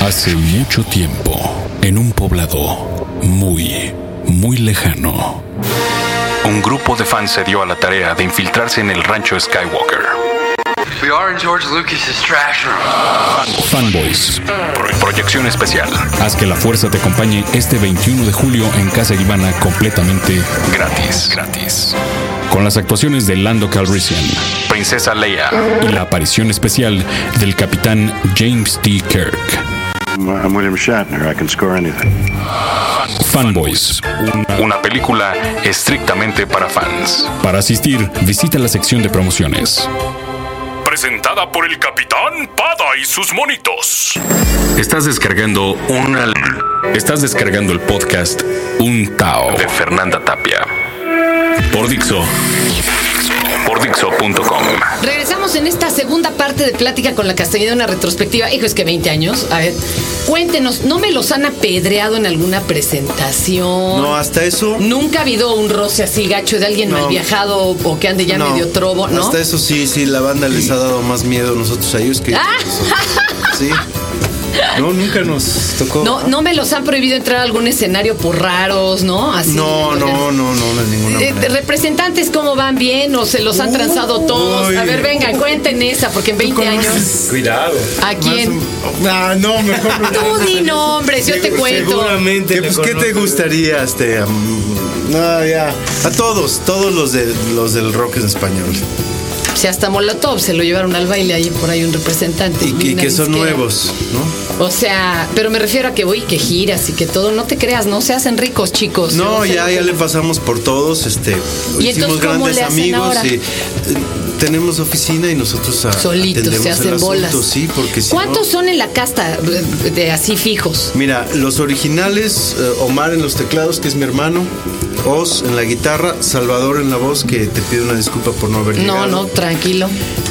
Hace mucho tiempo, en un poblado muy, muy lejano, un grupo de fans se dio a la tarea de infiltrarse en el rancho Skywalker. We are in George Lucas's trash room. Fanboys. Proyección especial. Haz que la fuerza te acompañe este 21 de julio en Casa Ivana completamente gratis. Gratis. Con las actuaciones de Lando Calrissian, Princesa Leia y la aparición especial del capitán James T. Kirk. I'm William Shatner. I can score anything. Fanboys. Una película estrictamente para fans. Para asistir, visita la sección de promociones. Presentada por el Capitán Pada y sus monitos. Estás descargando una. Estás descargando el podcast Un Tao de Fernanda Tapia. Por Dixo. Por Dixo.com. Regresamos en esta segunda parte de Plática con la Castañeda, una retrospectiva. Hijo, es que 20 años. A ver, cuéntenos, ¿no me los han apedreado en alguna presentación? No, hasta eso. Nunca ha habido un roce así gacho de alguien No. mal viajado o que ande ya no. medio trobo, ¿no? Hasta eso sí, sí, la banda les ha dado más miedo a nosotros a ellos que. Ah. Sí. No, nunca nos tocó. No, no me los han prohibido entrar a algún escenario por raros, ¿no? Así. no, no, no, no, de ninguna Eh, manera. representantes, ¿cómo van bien o se los han transado todos? A ver, vengan, cuenten esa, porque en 20 años. Cuidado. ¿A quién? Ah, no, mejor no. Tú di nombres, yo te cuento. Seguramente. ¿Qué, pues, ¿qué te gustaría, este? am, No, ya. a todos, todos los, de, los del rock en español. Si hasta Molotov se lo llevaron al baile ahí por ahí un representante. Y que, son nuevos, ¿no? O sea, pero me refiero a que voy, que giras y que todo. No te creas, no se hacen ricos, chicos. No, ya, ya le pasamos por todos, este. ¿Y hicimos entonces grandes amigos ahora? y tenemos oficina y nosotros a- Solitos se el hacen asunto, bolas. Sí, porque si ¿Cuántos no- son en la casta de, de así fijos? Mira, los originales, eh, Omar en los teclados, que es mi hermano, Oz en la guitarra, Salvador en la voz, que te pido una disculpa por no haber No, llegado. no, tranquilo.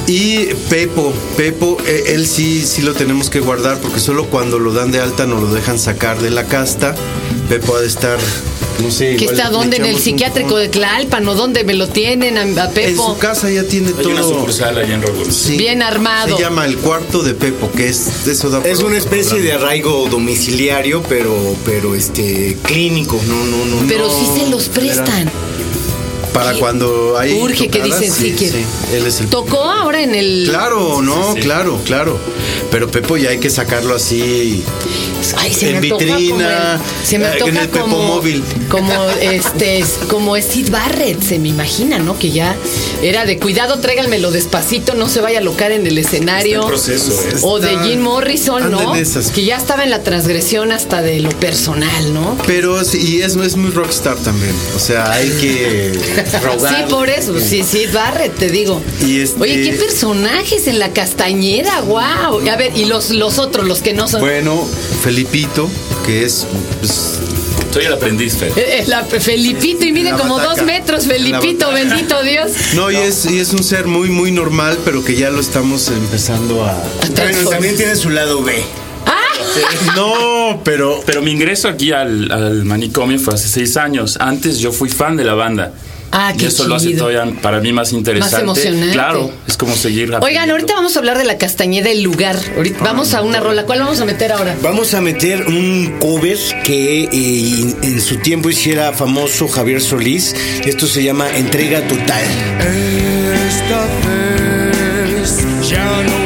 Y Pepo, Pepo, eh, él sí, sí lo tenemos que guardar porque solo cuando lo dan de alta nos lo dejan sacar de la casta. Pepo ha de estar, no sé. ¿Que está dónde? ¿En el psiquiátrico de Tlalpan o dónde me lo tienen a, a En Pepo? su casa ya tiene Hay una todo. sucursal allá en. Sí. Bien armado. Se llama el cuarto de Pepo, que es eso da Es una especie de arraigo domiciliario, pero, pero este clínico. No, no, no. Pero no. sí se los prestan. para cuando hay Urge que tocadas, dicen sí, que él es el tocó ahora en el Claro, no, claro, claro. Pero Pepo ya hay que sacarlo así Ay, se en me vitrina, como el- se me eh, en el como móvil. como este como Sid Barrett se me imagina no que ya era de cuidado tráiganmelo despacito no se vaya a locar en el escenario proceso, ¿eh? o de Jim Morrison no que ya estaba en la transgresión hasta de lo personal no Pero sí, y es, es muy rockstar también. O sea, hay que rogar. Sí, por eso, sí, Sid Barrett, te digo. Y este- Oye, qué personajes en la castañeda, wow. A ver, y los, los otros, los que no son. Bueno, Felipito, que es pues, Soy el aprendiz, Fer. La Felipito y mide como bataca. dos metros, Felipito, bendito Dios. No, y es, y es un ser muy, muy normal, pero que ya lo estamos empezando a. Bueno, también tiene su lado B. No, pero. Pero mi ingreso aquí al, al manicomio fue hace seis años. Antes yo fui fan de la banda. Ah, qué y eso lo hace todavía para mí más interesante. emocionante. Claro, es como seguir. Oigan, ahorita vamos a hablar de la castañeda, el lugar. Ahorita vamos a una rola. ¿Cuál vamos a meter ahora? Vamos a meter un cover que eh, en su tiempo hiciera famoso Javier Solís. Esto se llama Entrega Total. Esta vez ya no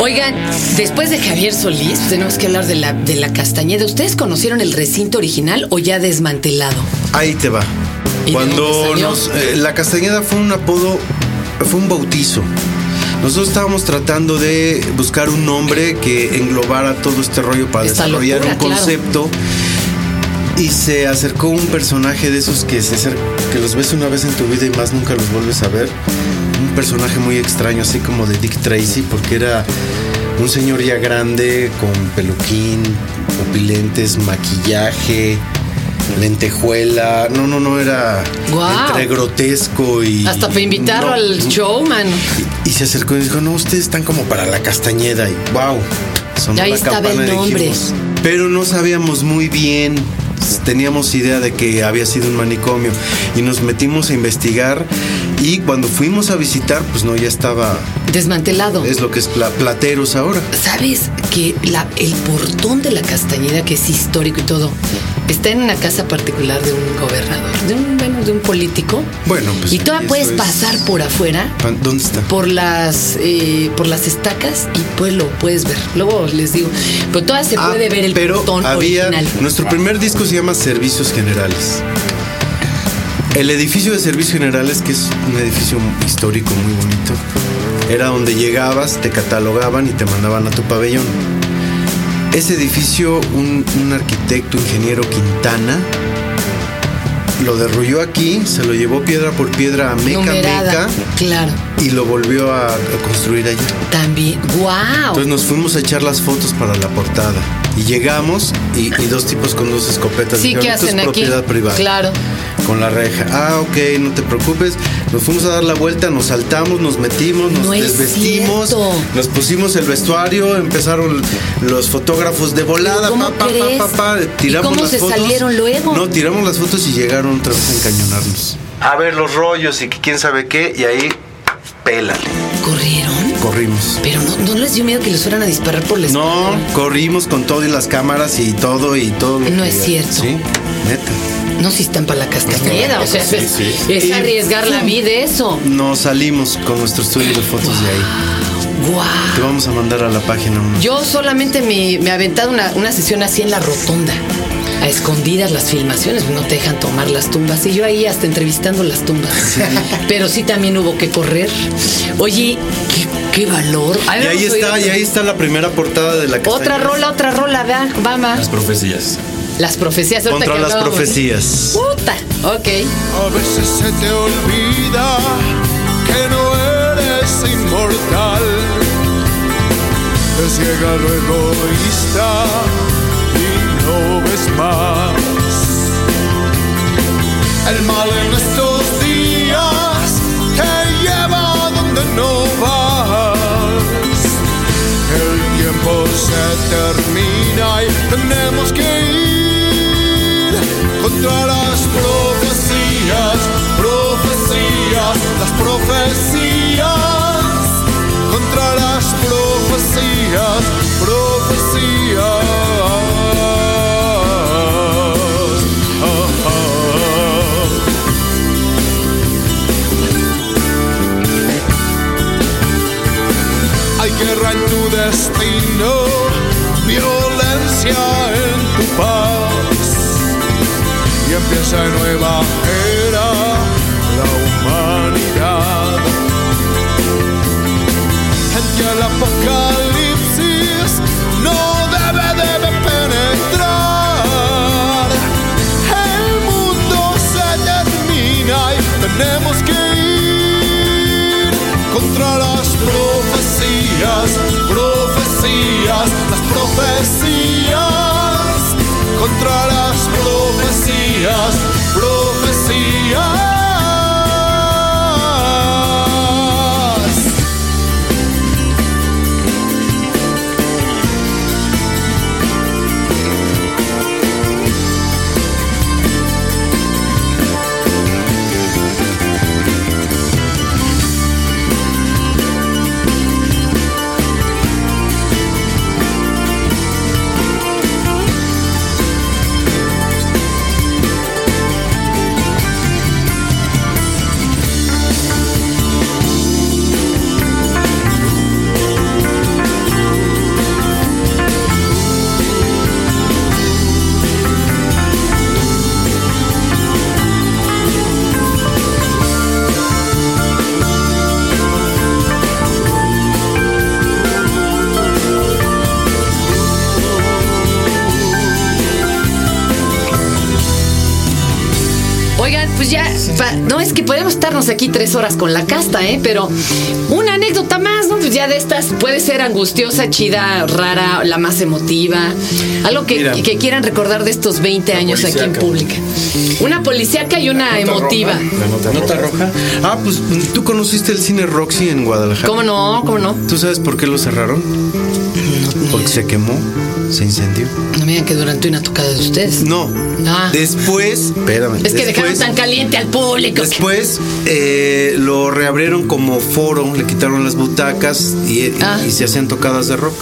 Oigan, después de Javier Solís, tenemos que hablar de la, de la Castañeda. ¿Ustedes conocieron el recinto original o ya desmantelado? Ahí te va. ¿Y de dónde Cuando nos, eh, la Castañeda fue un apodo, fue un bautizo. Nosotros estábamos tratando de buscar un nombre que englobara todo este rollo para Esta desarrollar locura, un claro. concepto. Y se acercó un personaje de esos que, se que los ves una vez en tu vida y más nunca los vuelves a ver. Un personaje muy extraño, así como de Dick Tracy, porque era un señor ya grande, con peluquín, pupilentes, maquillaje, lentejuela. No, no, no, era Guau. entre grotesco y. Hasta para invitarlo no, al show, man. Y, y se acercó y dijo: No, ustedes están como para la castañeda. Y wow, Ahí la estaba campana el y nombre. dijimos, Pero no sabíamos muy bien. Teníamos idea de que había sido un manicomio y nos metimos a investigar y cuando fuimos a visitar pues no ya estaba Desmantelado. es lo que es pla- plateros ahora ¿Sabes que la, el portón de la Castañeda, que es histórico y todo, está en una casa particular de un gobernador, de un, bueno, de un político? Bueno, pues, Y todavía puedes es- pasar por afuera, ¿Dónde está? por las, eh, por las estacas y pues lo puedes ver. Luego les digo, pero todavía se Ah, puede ver el pero portón había original. nuestro primer disco se llama Servicios Generales. El edificio de Servicios Generales, que es un edificio histórico muy bonito, era donde llegabas, te catalogaban y te mandaban a tu pabellón. Ese edificio, un, un arquitecto, ingeniero Quintana, lo derrulló aquí, se lo llevó piedra por piedra a Meca Numerada. Meca Claro, y lo volvió a, a construir allí. también. ¡Wow! Entonces nos fuimos a echar las fotos para la portada. Y llegamos y, y dos tipos con dos escopetas. Sí, ¿qué "Esto es aquí? propiedad privada. Claro. Con la reja. Ah, ok, no te preocupes. Nos fuimos a dar la vuelta, nos saltamos, nos metimos, nos No es desvestimos, nos pusimos el vestuario, empezaron los fotógrafos de volada, ¿Cómo pa, pa, pa, crees? pa, pa, tiramos ¿Y cómo las se fotos. salieron luego? No, tiramos las fotos y llegaron otra vez a encañonarnos. A ver los rollos y que quién sabe qué, y ahí, pélale. ¿Corrieron? Corrimos. Pero no, no les dio miedo que les fueran a disparar por la No, espalda. corrimos con todo y las cámaras y todo y todo. lo No es cierto. Sí, neta. No, si están para la castañeda. O sea, Sí, es, sí. es Y- arriesgar la vida eso. Nos salimos con nuestro estudio de fotos de ahí. ¡Guau! Te vamos a mandar a la página. Yo solamente me, me he aventado una, una sesión así en la rotonda. A escondidas las filmaciones, no te dejan tomar las tumbas. Y yo ahí hasta entrevistando las tumbas. Pero sí también hubo que correr. Oye, qué, qué valor. Y ahí está, y ahí está la primera portada de la Otra castañeda. rola, otra rola, vea, vamos. Las profecías. Las profecías. Contra que las hablábamos. profecías. Puta, ok. A veces se te olvida que no eres inmortal. Te ciega lo egoísta y no ves más. El mal en estos días te lleva donde no vas. El tiempo se termina y tenemos que ir contra las profecías, profecías, las profecías, contra las destino, violencia en tu paz. Y empieza nueva era, la humanidad. En que el apocalipsis no debe, debe penetrar. El mundo se termina y tenemos que ir contra las profecías, profecías, las profecías, contra las profecías. Ya, pa- no es que podemos estarnos aquí tres horas con la casta, ¿eh? Pero una anécdota más, ¿no? Pues ya de estas puede ser angustiosa, chida, rara, la más emotiva. Algo que, Mira. que quieran recordar de estos 20 años aquí en pública. Una policíaca y una emotiva. La nota, ¿Nota roja? Ah, pues tú conociste el cine Roxy en Guadalajara. ¿Cómo no? ¿Cómo no? ¿Tú sabes por qué lo cerraron? Porque se quemó, se incendió. No me digan que durante una tocada de ustedes. No. Ah. Después, espérame. Es que dejaron después- tan caliente al público. que- Después eh, lo reabrieron como foro, le quitaron las butacas y, Ah. y se hacían tocadas de rock.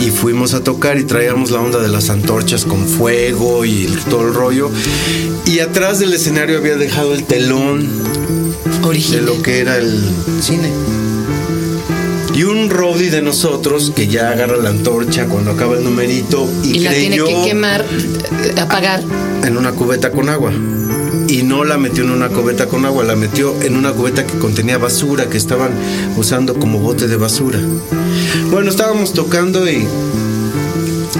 Y fuimos a tocar y traíamos la onda de las antorchas con fuego y todo el rollo. Y atrás del escenario había dejado el telón de Original. lo que era el cine. Y un roadie de nosotros que ya agarra la antorcha cuando acaba el numerito y, Y la tiene que quemar, eh, apagar. en una cubeta con agua. Y no la metió en una cubeta con agua, la metió en una cubeta que contenía basura, que estaban usando como bote de basura. Bueno, estábamos tocando y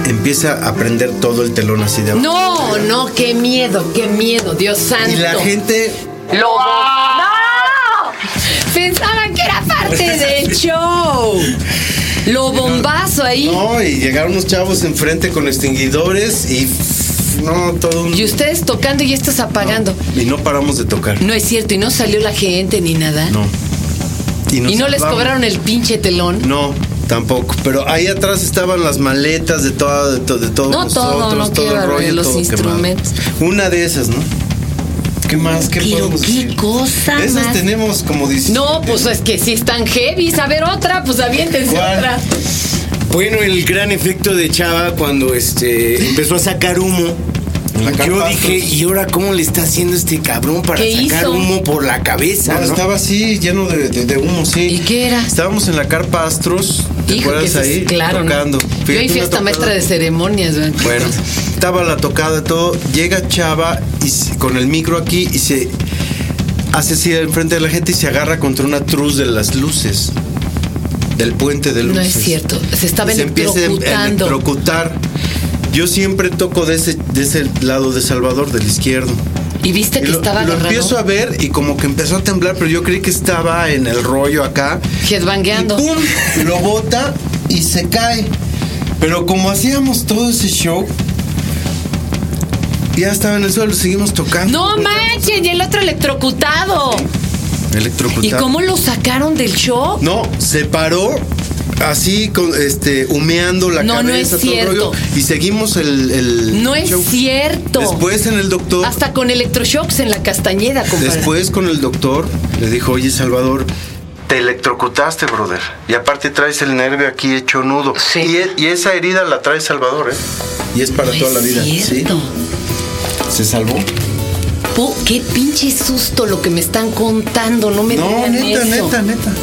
empieza a prender todo el telón así de agua. No, no, qué miedo, qué miedo, Dios santo. Y la gente ¡Lobo! ¡No! Pensaban que era parte del show. Lo bombazo ahí. No, y llegaron unos chavos enfrente con extinguidores y no, todo un... Y ustedes tocando y estos apagando. Y no paramos de tocar. No es cierto, y no salió la gente ni nada. No. y no les cobraron el pinche telón. No, tampoco. Pero ahí atrás estaban las maletas de todo, de, to- de todos No, todo, nosotros, no, todo el barbaridad, rollo, los todo quemado. instrumentos. Una de esas, ¿no? ¿Qué más? ¿Qué Pero podemos qué decir? cosa Esas más. tenemos como 17. No, pues es que si están heavy, a ver otra, pues aviéntense ¿Cuál? otra. Bueno, el gran efecto de Chava cuando este empezó a sacar humo. La Yo dije. ¿y ahora cómo le está haciendo este cabrón para ¿Qué sacar hizo? humo por la cabeza? No, no? estaba así, lleno de, de- de humo, sí. ¿Y qué era? Estábamos en la carpa Astros, ¿te Hijo, acuerdas ahí? claro, ¿no? tocando. Yo una fiesta maestra de ceremonias, ¿verdad? Bueno, estaba la tocada todo, llega Chava y con el micro aquí y se hace así enfrente de la gente y se agarra contra una truz de las luces. Del puente de No luces. es cierto, se estaba Y se empieza a electrocutando. electrocutar. Yo siempre toco de ese, de ese lado de Salvador, del izquierdo. Y viste que lo, estaba lo agarrado. empiezo a ver y como que empezó a temblar, pero yo creí que estaba en el rollo acá. Headbangueando. Y ¡pum! Lo bota y se cae. Pero como hacíamos todo ese show, ya estaba en el suelo, seguimos tocando. No manches, y el otro electrocutado. Electrocutado. ¿Y cómo lo sacaron del show? No, se paró así, con, este, humeando la No, no cabeza, es todo el cierto. rollo, y seguimos el, el No es cierto. Después en el doctor. Hasta con electroshocks en la castañeda, compadre. Después con el doctor le dijo, oye Salvador, te electrocutaste, brother. Y aparte traes el nervio aquí hecho nudo. Sí. Y, e- y esa herida la trae Salvador, ¿eh? Y es para No toda la vida. cierto. Sí. Se salvó. Po, qué pinche susto lo que me están contando, no me No, neta, eso. neta, neta.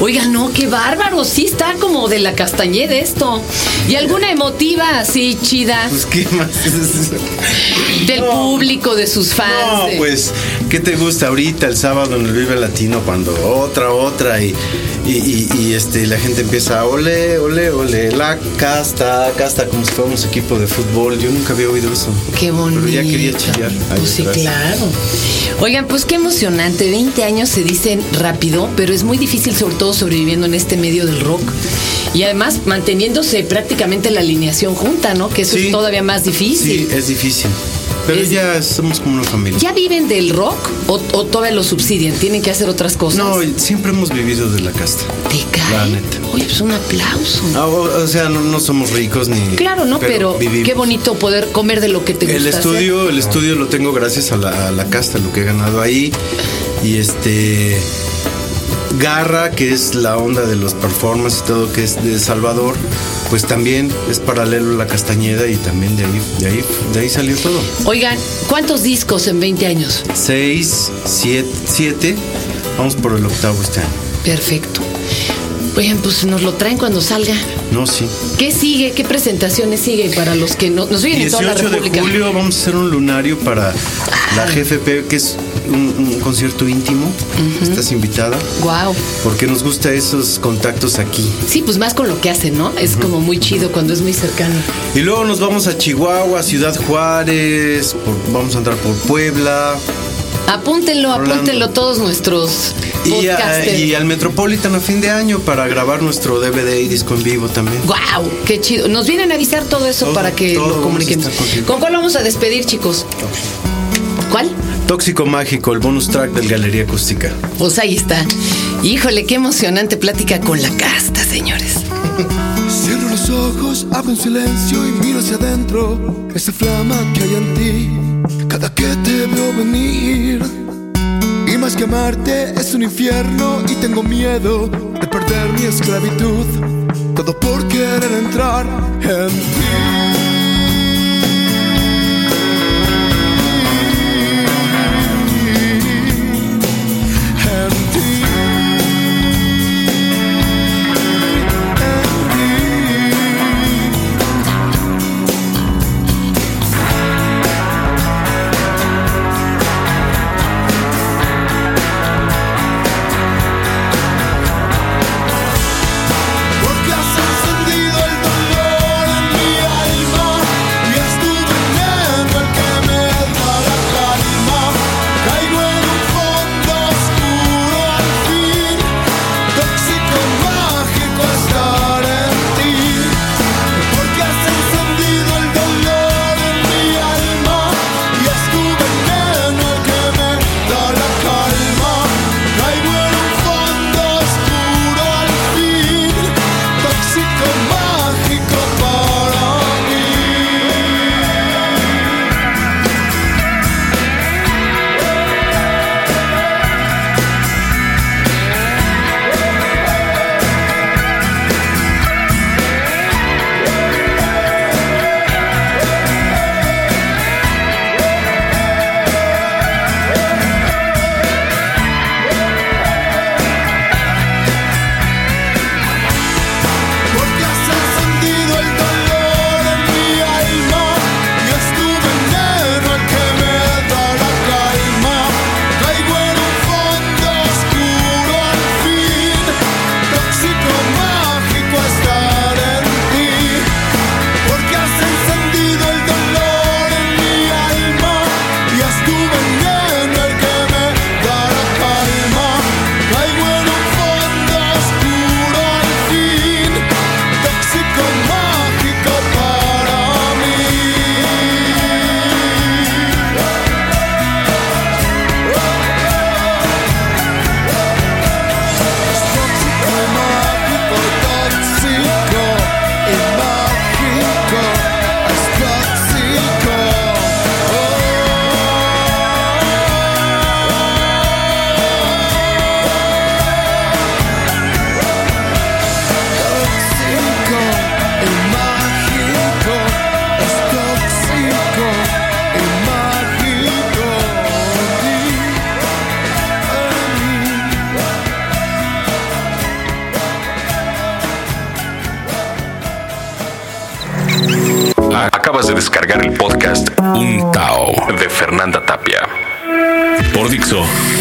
Oiga, no, qué bárbaro, sí está como de la castañeda esto. ¿Y alguna emotiva así chida Pues qué más. del público, de sus fans? No, de- pues, ¿qué te gusta ahorita el sábado en el Vive Latino cuando otra, otra y, y, y- y, este, la gente empieza a ole, ole, ole, la casta, casta, como si fuéramos equipo de fútbol. Yo nunca había oído eso. Qué bonito. Pero ya quería chillar. ahí Pues sí, claro. Oigan, pues qué emocionante. 20 años se dicen rápido, pero es muy difícil, sobre todo sobreviviendo en este medio del rock. Y además manteniéndose prácticamente la alineación junta, ¿no? Que eso Sí. es todavía más difícil. Sí, es difícil. Pero Es- ya somos como una familia. ¿Ya viven del rock o, o todavía lo subsidian? ¿Tienen que hacer otras cosas? No, siempre hemos vivido de la casta. ¿Te cae? la neta. Oye, pues un aplauso. Ah, o, o sea, no, no somos ricos ni. claro, ¿no? Pero, qué bonito poder comer de lo que te gusta El hacer. estudio, el estudio lo tengo gracias a la, a la casta, lo que he ganado ahí. Y este. Garra, que es la onda de los performances y todo, que es de Salvador, pues también es paralelo a la Castañeda y también de ahí, de ahí, de ahí salió todo. Oigan, ¿cuántos discos en 20 años? Seis, siete, siete, vamos por el octavo este año. Perfecto. Oigan, pues nos lo traen cuando salga. No, sí. ¿Qué sigue? ¿Qué presentaciones sigue para los que no, nos oyen en toda la 18 de República? julio vamos a hacer un lunario para la GFP, que es un, concierto íntimo. Estás invitada. Wow. Porque nos gusta esos contactos aquí. Sí, pues más con lo que hacen, ¿no? Es como muy chido cuando es muy cercano. Y luego nos vamos a Chihuahua, Ciudad Juárez, vamos a entrar por Puebla. Apúntenlo, Orlando. apúntenlo todos nuestros ah, y, al Metropolitan a fin de año para grabar nuestro DVD y disco en vivo también. ¡Wow! ¡Qué chido! Nos vienen a avisar todo eso para que lo comuniquemos. ¿Con cuál vamos a despedir, chicos? ¿Cuál? Tóxico Mágico, el bonus track del Galería Acústica. Pues ahí está. Híjole, qué emocionante plática con la casta, señores. Cierro los ojos, hago un silencio y miro hacia adentro. Esa flama que hay en ti, cada que te veo venir. Y más que amarte es un infierno y tengo miedo de perder mi esclavitud. Todo por querer entrar en ti. そ。